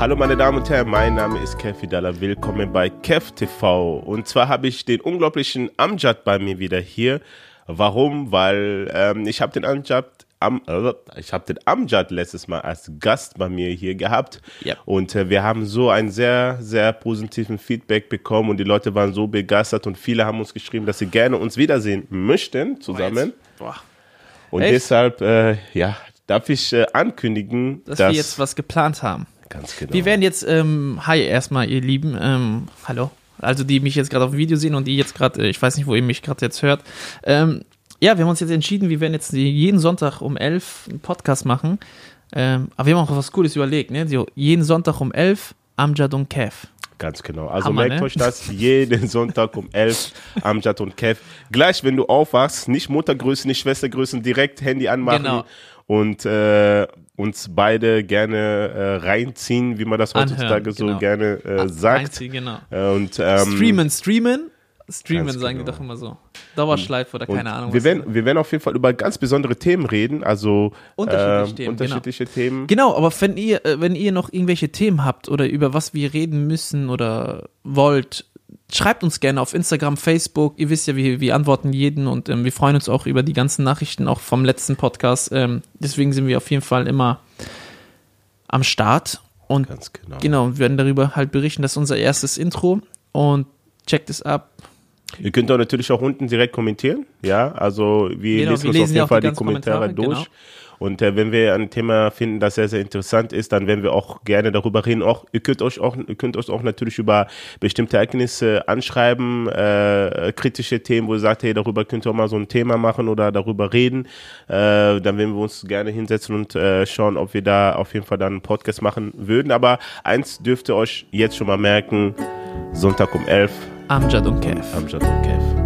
Hallo meine Damen und Herren, mein Name ist Kev Vidala. Willkommen bei Kev TV. Und zwar habe ich den unglaublichen Amjad bei mir wieder hier. Warum? Weil ähm, ich habe den Amjad am, äh, ich habe den Amjad letztes Mal als Gast bei mir hier gehabt Yep. und äh, wir haben so einen sehr, sehr positiven Feedback bekommen und die Leute waren so begeistert und viele haben uns geschrieben, dass sie gerne uns wiedersehen möchten zusammen. Boah. Und Echt? deshalb, äh, ja, darf ich äh, ankündigen, Dass dass, wir jetzt was geplant haben. Ganz genau. Wir werden jetzt, ähm, hi erstmal, ihr Lieben, ähm, hallo. Also die mich jetzt gerade auf dem Video sehen und die jetzt gerade, äh, ich weiß nicht, wo ihr mich gerade jetzt hört. Ähm, ja, wir haben uns jetzt entschieden, wir werden jetzt jeden Sonntag um 11 einen Podcast machen. Ähm, aber wir haben auch was Cooles überlegt, ne? Jeden Sonntag um 11 Amjad und Kev. Ganz genau. Also Hammer, merkt ne? euch das jeden Sonntag um 11 Amjad und Kev. Gleich, wenn du aufwachst, nicht Muttergrößen, nicht Schwestergrößen, direkt Handy anmachen Genau. und äh, uns beide gerne äh, reinziehen, wie man das Anhören, heutzutage so genau. gerne äh, sagt. Einzig, genau. Und, ähm, streamen, streamen. Streamen, sagen die genau. doch immer so. Dauerschleife oder und keine Ahnung. Wir was- werden, wir werden auf jeden Fall über ganz besondere Themen reden, also Unterschiedliche ähm, Themen, unterschiedliche Themen. Genau, aber wenn ihr, äh, wenn ihr noch irgendwelche Themen habt oder über was wir reden müssen oder wollt, schreibt uns gerne auf Instagram, Facebook. Ihr wisst ja, wir, wir antworten jeden und ähm, wir freuen uns auch über die ganzen Nachrichten, auch vom letzten Podcast. Ähm, deswegen sind wir auf jeden Fall immer am Start und Ganz genau. genau, wir werden darüber halt berichten. Das ist unser erstes Intro und checkt es ab. Ihr könnt auch natürlich auch unten direkt kommentieren. Ja, also wir Genau, lesen wir uns lesen auf jeden Fall die die Kommentare Kommentare, durch. genau. Und äh, wenn wir ein Thema finden, das sehr, sehr interessant ist, dann werden wir auch gerne darüber reden. Auch, ihr könnt euch auch, ihr könnt euch auch natürlich über bestimmte Ereignisse anschreiben, äh, kritische Themen, wo ihr sagt, hey, darüber könnt ihr auch mal so ein Thema machen oder darüber reden. Äh, dann werden wir uns gerne hinsetzen und äh, schauen, ob wir da auf jeden Fall dann einen Podcast machen würden. Aber eins dürft ihr euch jetzt schon mal merken, Sonntag um 11 Amjad und Kev. am Jadon Kev.